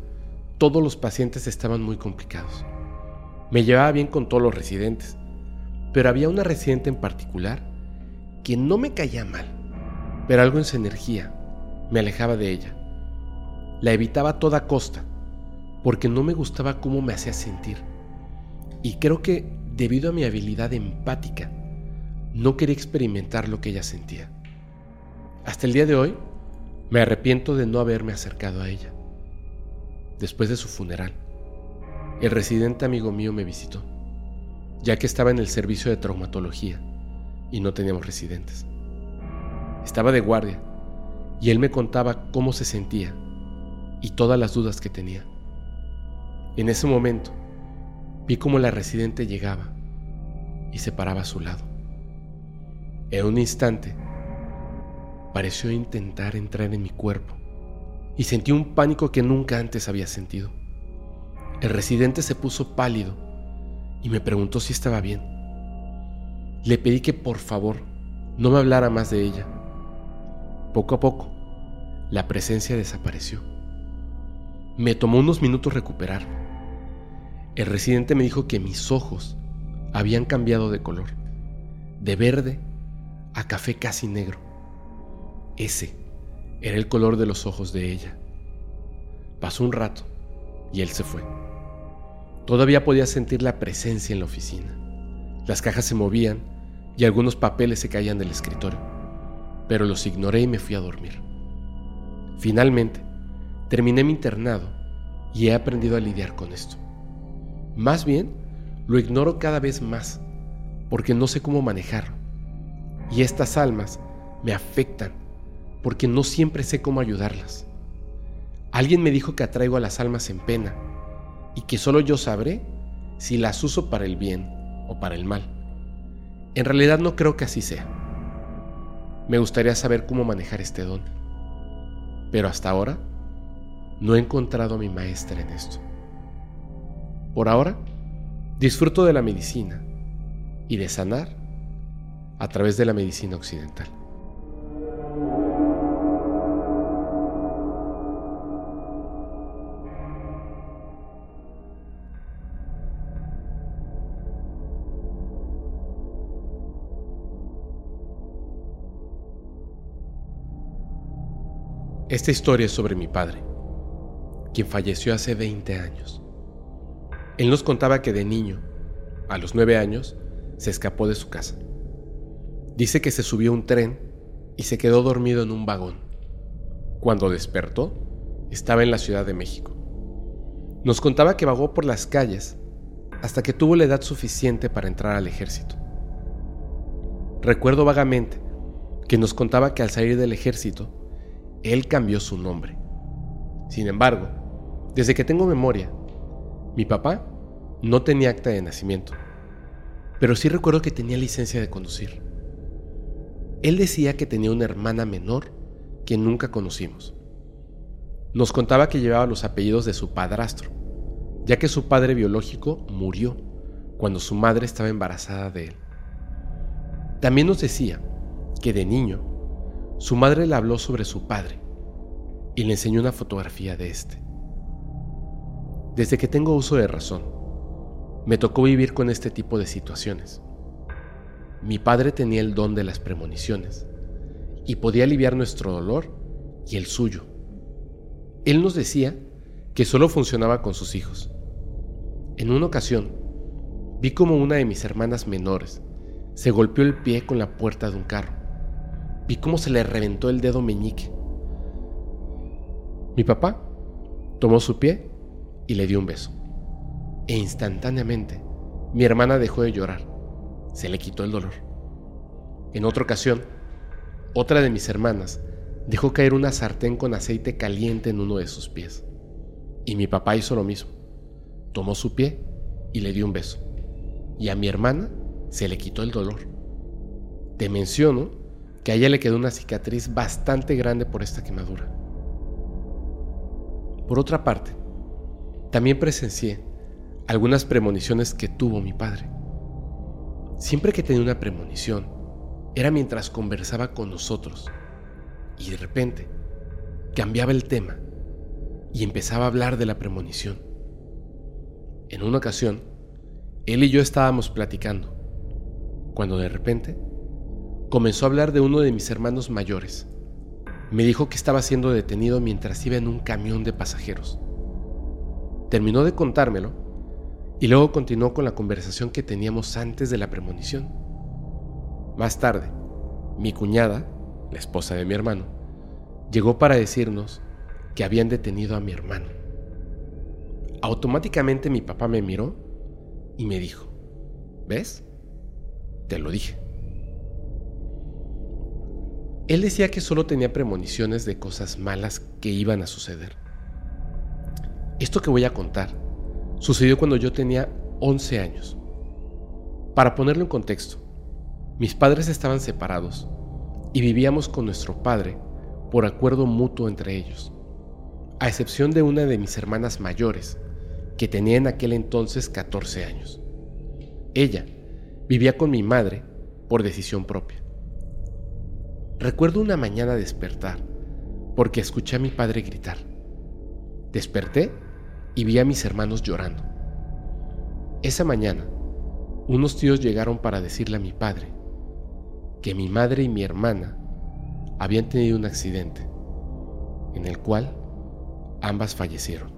todos los pacientes estaban muy complicados. Me llevaba bien con todos los residentes, pero había una residente en particular que no me caía mal, pero algo en su energía me alejaba de ella. La evitaba a toda costa, porque no me gustaba cómo me hacía sentir. Y creo que, debido a mi habilidad empática, no quería experimentar lo que ella sentía. Hasta el día de hoy, me arrepiento de no haberme acercado a ella. Después de su funeral, el residente amigo mío me visitó, ya que estaba en el servicio de traumatología y no teníamos residentes. Estaba de guardia y él me contaba cómo se sentía y todas las dudas que tenía. En ese momento, vi como la residente llegaba y se paraba a su lado. En un instante, pareció intentar entrar en mi cuerpo y sentí un pánico que nunca antes había sentido. El residente se puso pálido y me preguntó si estaba bien. Le pedí que por favor no me hablara más de ella. Poco a poco, la presencia desapareció. Me tomó unos minutos recuperar. El residente me dijo que mis ojos habían cambiado de color, de verde a café casi negro. Ese era el color de los ojos de ella. Pasó un rato y él se fue. Todavía podía sentir la presencia en la oficina. Las cajas se movían y algunos papeles se caían del escritorio, pero los ignoré y me fui a dormir. Finalmente, terminé mi internado y he aprendido a lidiar con esto. Más bien, lo ignoro cada vez más porque no sé cómo manejarlo. Y estas almas me afectan porque no siempre sé cómo ayudarlas. Alguien me dijo que atraigo a las almas en pena y que solo yo sabré si las uso para el bien o para el mal. En realidad no creo que así sea. Me gustaría saber cómo manejar este don, pero hasta ahora no he encontrado a mi maestra en esto. Por ahora, disfruto de la medicina y de sanar a través de la medicina occidental. Esta historia es sobre mi padre, quien falleció hace 20 años. Él nos contaba que de niño, a los 9 años, se escapó de su casa. Dice que se subió a un tren y se quedó dormido en un vagón. Cuando despertó, estaba en la Ciudad de México. Nos contaba que vagó por las calles hasta que tuvo la edad suficiente para entrar al ejército. Recuerdo vagamente que nos contaba que al salir del ejército él cambió su nombre. Sin embargo, desde que tengo memoria, mi papá no tenía acta de nacimiento, pero sí recuerdo que tenía licencia de conducir. Él decía que tenía una hermana menor que nunca conocimos. Nos contaba que llevaba los apellidos de su padrastro, ya que su padre biológico murió cuando su madre estaba embarazada de él. También nos decía que de niño su madre le habló sobre su padre y le enseñó una fotografía de este. Desde que tengo uso de razón, me tocó vivir con este tipo de situaciones. Mi padre tenía el don de las premoniciones y podía aliviar nuestro dolor y el suyo. Él nos decía que solo funcionaba con sus hijos. En una ocasión, vi como una de mis hermanas menores se golpeó el pie con la puerta de un carro Vi cómo se le reventó el dedo meñique. Mi papá tomó su pie y le dio un beso. E instantáneamente mi hermana dejó de llorar. Se le quitó el dolor. En otra ocasión, otra de mis hermanas dejó caer una sartén con aceite caliente en uno de sus pies. Y mi papá hizo lo mismo. Tomó su pie y le dio un beso. Y a mi hermana se le quitó el dolor. Te menciono que a ella le quedó una cicatriz bastante grande por esta quemadura. Por otra parte, también presencié algunas premoniciones que tuvo mi padre. Siempre que tenía una premonición, era mientras conversaba con nosotros y de repente cambiaba el tema y empezaba a hablar de la premonición. En una ocasión, él y yo estábamos platicando, cuando de repente comenzó a hablar de uno de mis hermanos mayores. Me dijo que estaba siendo detenido mientras iba en un camión de pasajeros. Terminó de contármelo y luego continuó con la conversación que teníamos antes de la premonición. Más tarde, mi cuñada, la esposa de mi hermano, llegó para decirnos que habían detenido a mi hermano. Automáticamente mi papá me miró y me dijo, ¿ves? Te lo dije. Él decía que solo tenía premoniciones de cosas malas que iban a suceder. Esto que voy a contar sucedió cuando yo tenía 11 años. Para ponerlo en contexto, mis padres estaban separados y vivíamos con nuestro padre por acuerdo mutuo entre ellos, a excepción de una de mis hermanas mayores, que tenía en aquel entonces 14 años. Ella vivía con mi madre por decisión propia. Recuerdo una mañana despertar porque escuché a mi padre gritar. Desperté y vi a mis hermanos llorando. Esa mañana, unos tíos llegaron para decirle a mi padre que mi madre y mi hermana habían tenido un accidente en el cual ambas fallecieron.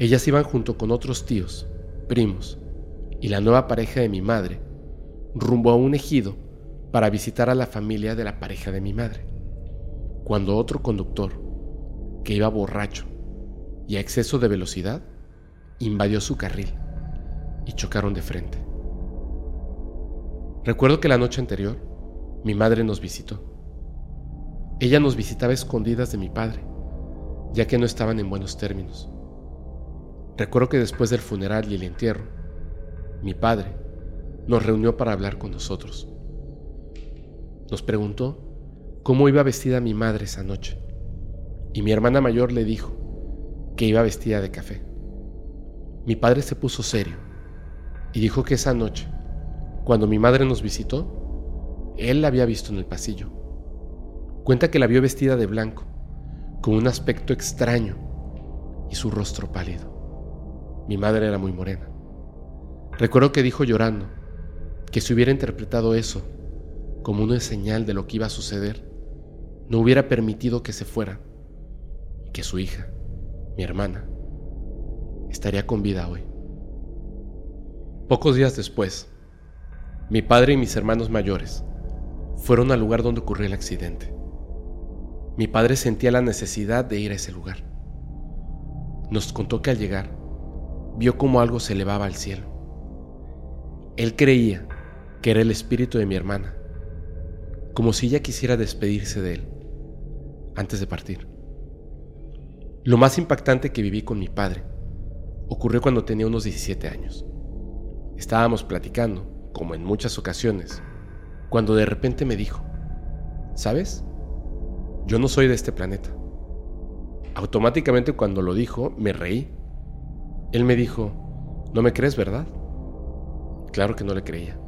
Ellas iban junto con otros tíos, primos y la nueva pareja de mi madre rumbo a un ejido para visitar a la familia de la pareja de mi madre, cuando otro conductor, que iba borracho y a exceso de velocidad, invadió su carril y chocaron de frente. Recuerdo que la noche anterior mi madre nos visitó. Ella nos visitaba escondidas de mi padre, ya que no estaban en buenos términos. Recuerdo que después del funeral y el entierro, mi padre nos reunió para hablar con nosotros. Nos preguntó cómo iba vestida mi madre esa noche, y mi hermana mayor le dijo que iba vestida de café. Mi padre se puso serio y dijo que esa noche, cuando mi madre nos visitó, él la había visto en el pasillo. Cuenta que la vio vestida de blanco, con un aspecto extraño y su rostro pálido. Mi madre era muy morena. Recuerdo que dijo llorando que si hubiera interpretado eso como una señal de lo que iba a suceder, no hubiera permitido que se fuera y que su hija, mi hermana, estaría con vida hoy. Pocos días después, mi padre y mis hermanos mayores fueron al lugar donde ocurrió el accidente. Mi padre sentía la necesidad de ir a ese lugar. Nos contó que al llegar, vio como algo se elevaba al cielo. Él creía que era el espíritu de mi hermana, como si ella quisiera despedirse de él antes de partir. Lo más impactante que viví con mi padre ocurrió cuando tenía unos 17 años. Estábamos platicando, como en muchas ocasiones, cuando de repente me dijo, ¿sabes? Yo no soy de este planeta. Automáticamente cuando lo dijo, me reí. Él me dijo, ¿no me crees, verdad? Claro que no le creía.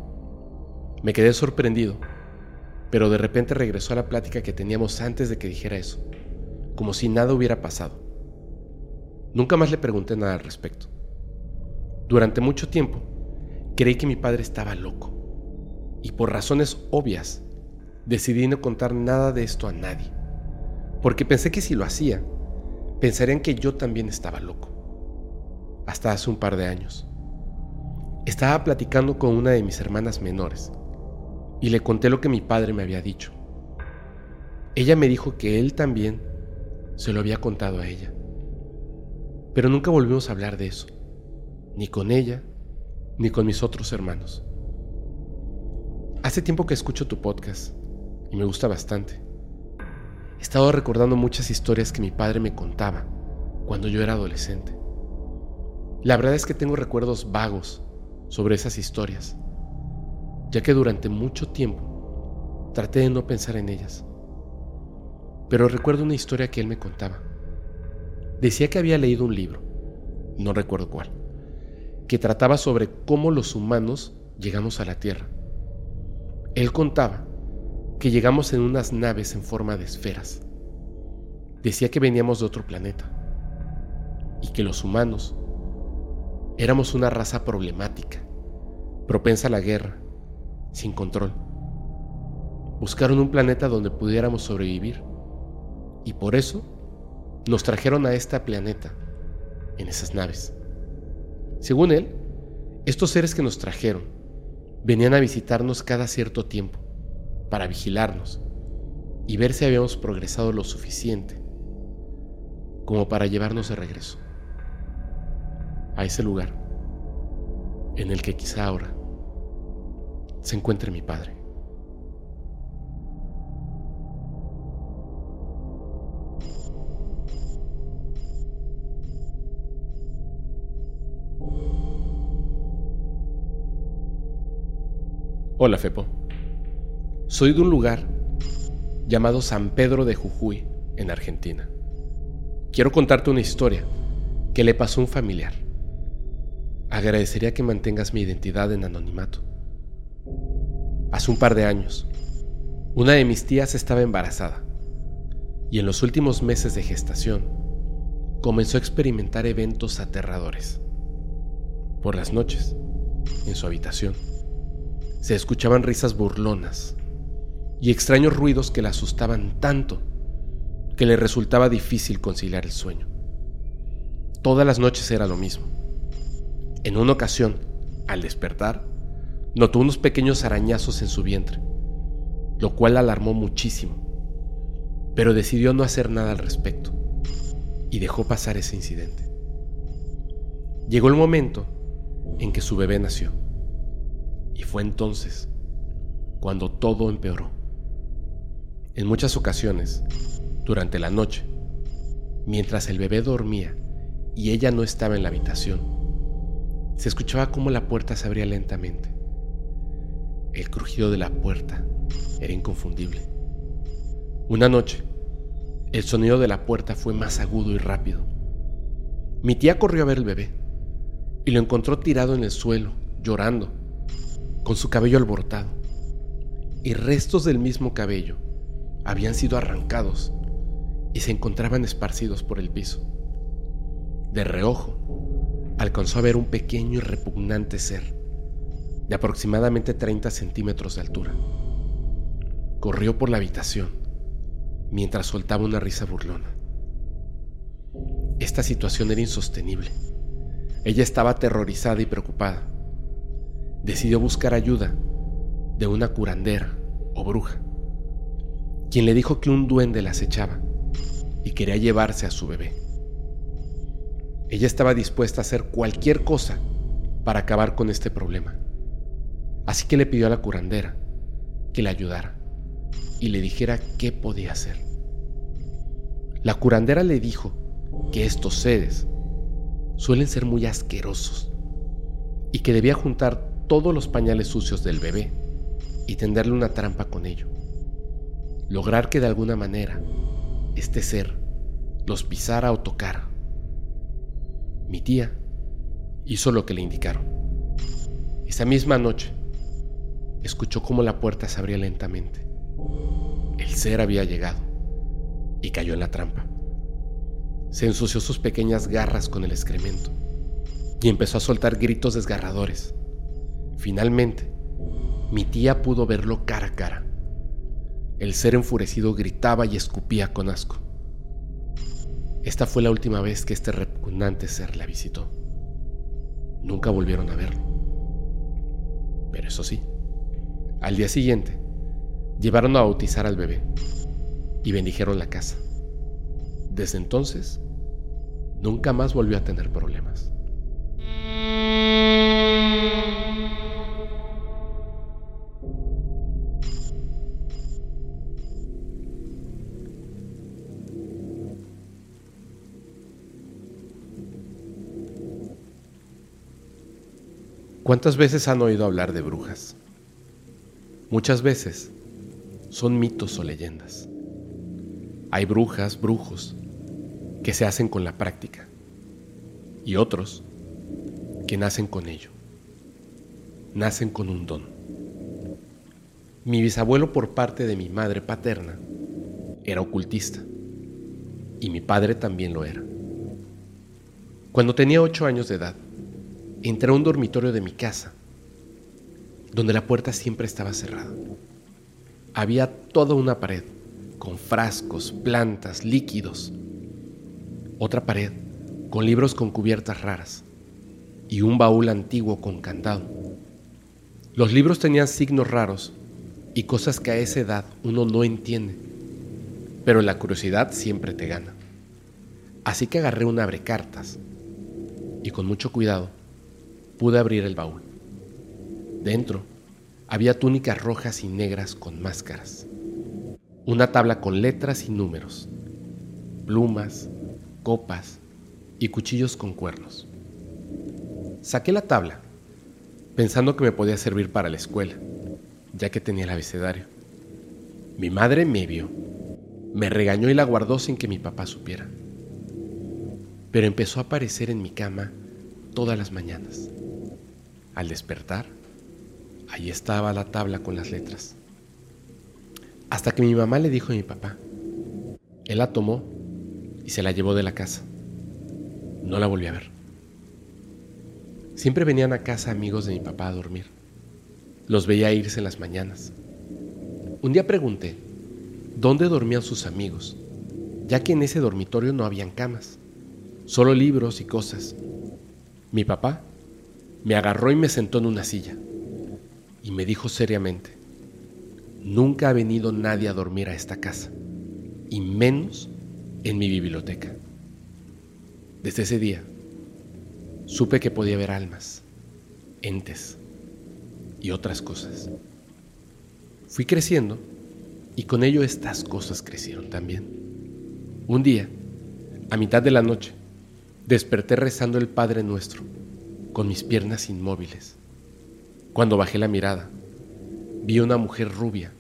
Me quedé sorprendido, pero de repente regresó a la plática que teníamos antes de que dijera eso, como si nada hubiera pasado. Nunca más le pregunté nada al respecto. Durante mucho tiempo, creí que mi padre estaba loco, y por razones obvias, decidí no contar nada de esto a nadie, porque pensé que si lo hacía, pensarían que yo también estaba loco. Hasta hace un par de años. Estaba platicando con una de mis hermanas menores y le conté lo que mi padre me había dicho. Ella me dijo que él también se lo había contado a ella. Pero nunca volvimos a hablar de eso, ni con ella, ni con mis otros hermanos. Hace tiempo que escucho tu podcast y me gusta bastante. He estado recordando muchas historias que mi padre me contaba cuando yo era adolescente. La verdad es que tengo recuerdos vagos sobre esas historias, ya que durante mucho tiempo traté de no pensar en ellas. Pero recuerdo una historia que él me contaba. Decía que había leído un libro, no recuerdo cuál, que trataba sobre cómo los humanos llegamos a la Tierra. Él contaba que llegamos en unas naves en forma de esferas. Decía que veníamos de otro planeta y que los humanos Éramos una raza problemática, propensa a la guerra, sin control. Buscaron un planeta donde pudiéramos sobrevivir y por eso nos trajeron a este planeta en esas naves. Según él, estos seres que nos trajeron venían a visitarnos cada cierto tiempo para vigilarnos y ver si habíamos progresado lo suficiente como para llevarnos de regreso a ese lugar en el que quizá ahora se encuentre mi padre. Hola, Fepo. Soy de un lugar llamado San Pedro de Jujuy, en Argentina. Quiero contarte una historia que le pasó a un familiar. Agradecería que mantengas mi identidad en anonimato. Hace un par de años, una de mis tías estaba embarazada y en los últimos meses de gestación comenzó a experimentar eventos aterradores. Por las noches, en su habitación, se escuchaban risas burlonas y extraños ruidos que la asustaban tanto que le resultaba difícil conciliar el sueño. Todas las noches era lo mismo. En una ocasión, al despertar, notó unos pequeños arañazos en su vientre, lo cual la alarmó muchísimo, pero decidió no hacer nada al respecto y dejó pasar ese incidente. Llegó el momento en que su bebé nació. Y fue entonces cuando todo empeoró. En muchas ocasiones, durante la noche, mientras el bebé dormía y ella no estaba en la habitación, se escuchaba cómo la puerta se abría lentamente. El crujido de la puerta era inconfundible. Una noche, el sonido de la puerta fue más agudo y rápido. Mi tía corrió a ver el bebé y lo encontró tirado en el suelo, llorando con su cabello alborotado, y restos del mismo cabello habían sido arrancados y se encontraban esparcidos por el piso. De reojo, alcanzó a ver un pequeño y repugnante ser, de aproximadamente 30 centímetros de altura. Corrió por la habitación mientras soltaba una risa burlona. Esta situación era insostenible. Ella estaba aterrorizada y preocupada decidió buscar ayuda de una curandera o bruja, quien le dijo que un duende la acechaba y quería llevarse a su bebé. Ella estaba dispuesta a hacer cualquier cosa para acabar con este problema. Así que le pidió a la curandera que le ayudara y le dijera qué podía hacer. La curandera le dijo que estos seres suelen ser muy asquerosos y que debía juntar todos los pañales sucios del bebé y tenderle una trampa con ello. Lograr que de alguna manera este ser los pisara o tocara. Mi tía hizo lo que le indicaron. Esa misma noche escuchó cómo la puerta se abría lentamente. El ser había llegado y cayó en la trampa. Se ensució sus pequeñas garras con el excremento y empezó a soltar gritos desgarradores. Finalmente, mi tía pudo verlo cara a cara. El ser enfurecido gritaba y escupía con asco. Esta fue la última vez que este repugnante ser la visitó. Nunca volvieron a verlo. Pero eso sí, al día siguiente, llevaron a bautizar al bebé y bendijeron la casa. Desde entonces, nunca más volvió a tener problemas. ¿Cuántas veces han oído hablar de brujas? Muchas veces son mitos o leyendas. Hay brujas, brujos, que se hacen con la práctica y otros que nacen con ello. Nacen con un don. Mi bisabuelo por parte de mi madre paterna era ocultista y mi padre también lo era. Cuando tenía ocho años de edad, entré a un dormitorio de mi casa, donde la puerta siempre estaba cerrada. Había toda una pared con frascos, plantas, líquidos. Otra pared con libros con cubiertas raras y un baúl antiguo con candado. Los libros tenían signos raros y cosas que a esa edad uno no entiende, pero la curiosidad siempre te gana. Así que agarré un abrecartas y con mucho cuidado pude abrir el baúl. Dentro había túnicas rojas y negras con máscaras, una tabla con letras y números, plumas, copas y cuchillos con cuernos. Saqué la tabla, pensando que me podía servir para la escuela, ya que tenía el abecedario. Mi madre me vio, me regañó y la guardó sin que mi papá supiera. Pero empezó a aparecer en mi cama todas las mañanas. Al despertar, allí estaba la tabla con las letras. Hasta que mi mamá le dijo a mi papá. Él la tomó y se la llevó de la casa. No la volví a ver. Siempre venían a casa amigos de mi papá a dormir. Los veía irse en las mañanas. Un día pregunté dónde dormían sus amigos, ya que en ese dormitorio no habían camas, solo libros y cosas. Mi papá me agarró y me sentó en una silla y me dijo seriamente, nunca ha venido nadie a dormir a esta casa, y menos en mi biblioteca. Desde ese día, supe que podía haber almas, entes y otras cosas. Fui creciendo y con ello estas cosas crecieron también. Un día, a mitad de la noche, desperté rezando el Padre Nuestro, con mis piernas inmóviles. Cuando bajé la mirada, vi una mujer rubia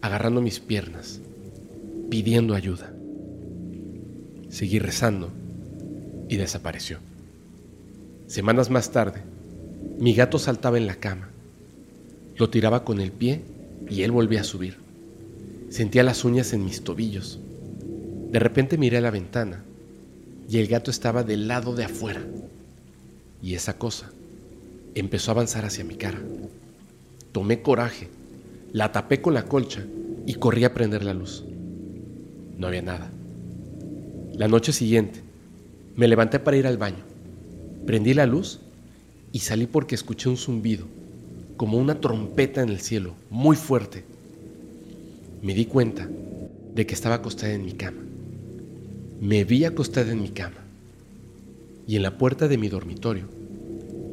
agarrando mis piernas, pidiendo ayuda. Seguí rezando y desapareció. Semanas más tarde, mi gato saltaba en la cama. Lo tiraba con el pie y él volvía a subir. Sentía las uñas en mis tobillos. De repente miré a la ventana y el gato estaba del lado de afuera. Y esa cosa empezó a avanzar hacia mi cara. Tomé coraje, la tapé con la colcha y corrí a prender la luz. No había nada. La noche siguiente, me levanté para ir al baño. Prendí la luz y salí porque escuché un zumbido, como una trompeta en el cielo, muy fuerte. Me di cuenta de que estaba acostada en mi cama. Me vi acostada en mi cama y en la puerta de mi dormitorio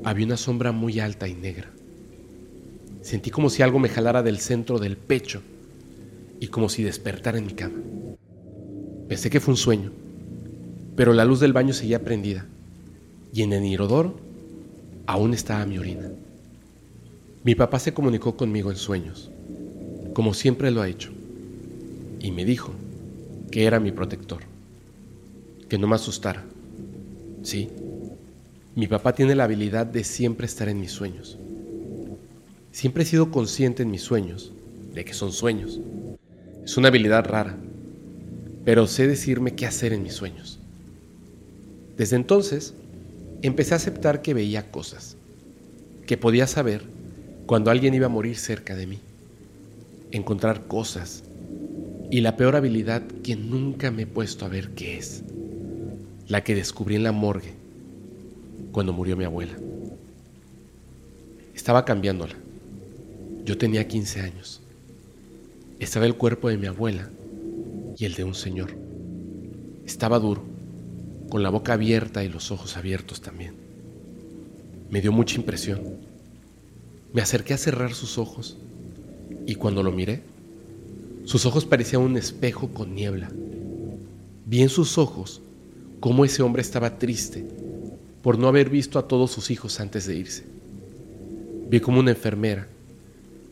había una sombra muy alta y negra. Sentí como si algo me jalara del centro del pecho y como si despertara en mi cama. Pensé que fue un sueño, pero la luz del baño seguía prendida y en el inodoro aún estaba mi orina. Mi papá se comunicó conmigo en sueños, como siempre lo ha hecho, y me dijo que era mi protector, que no me asustara. Sí, mi papá tiene la habilidad de siempre estar en mis sueños. Siempre he sido consciente en mis sueños de que son sueños. Es una habilidad rara, pero sé decirme qué hacer en mis sueños. Desde entonces, empecé a aceptar que veía cosas, que podía saber cuando alguien iba a morir cerca de mí, encontrar cosas y la peor habilidad que nunca me he puesto a ver qué es, la que descubrí en la morgue cuando murió mi abuela. Estaba cambiándola. Yo tenía 15 años. Estaba el cuerpo de mi abuela y el de un señor. Estaba duro con la boca abierta y los ojos abiertos también. Me dio mucha impresión. Me acerqué a cerrar sus ojos y cuando lo miré, sus ojos parecían un espejo con niebla. Vi en sus ojos cómo ese hombre estaba triste por no haber visto a todos sus hijos antes de irse. Vi como una enfermera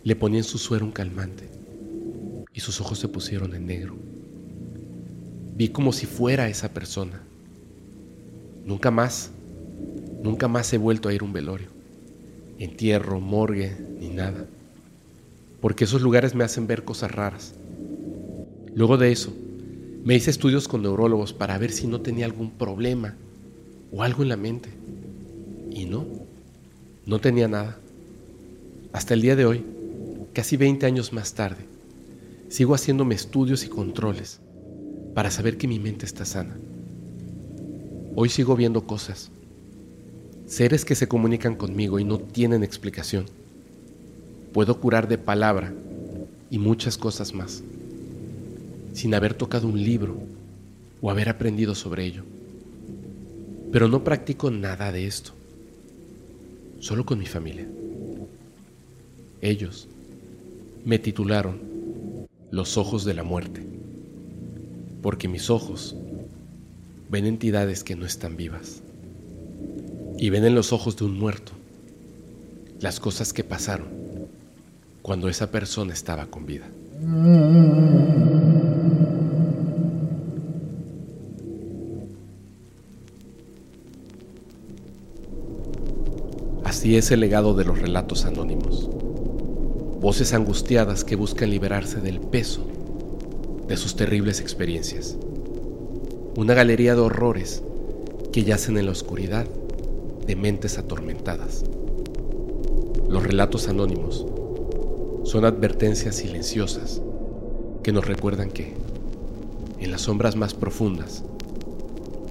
le ponía en su suero un calmante y sus ojos se pusieron en negro. Vi como si fuera esa persona Nunca más, nunca más he vuelto a ir a un velorio, entierro, morgue, ni nada. Porque esos lugares me hacen ver cosas raras. Luego de eso, me hice estudios con neurólogos para ver si no tenía algún problema o algo en la mente. Y no, no tenía nada. Hasta el día de hoy, casi 20 años más tarde, sigo haciéndome estudios y controles para saber que mi mente está sana. Hoy sigo viendo cosas, seres que se comunican conmigo y no tienen explicación. Puedo curar de palabra y muchas cosas más, sin haber tocado un libro o haber aprendido sobre ello. Pero no practico nada de esto, solo con mi familia. Ellos me titularon Los ojos de la muerte, porque mis ojos ven entidades que no están vivas y ven en los ojos de un muerto las cosas que pasaron cuando esa persona estaba con vida. Así es el legado de los relatos anónimos. Voces angustiadas que buscan liberarse del peso de sus terribles experiencias. Una galería de horrores que yacen en la oscuridad de mentes atormentadas. Los relatos anónimos son advertencias silenciosas que nos recuerdan que, en las sombras más profundas,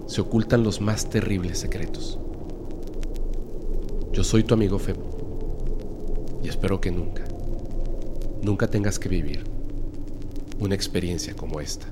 se ocultan los más terribles secretos. Yo soy tu amigo Febo y espero que nunca, nunca tengas que vivir una experiencia como esta.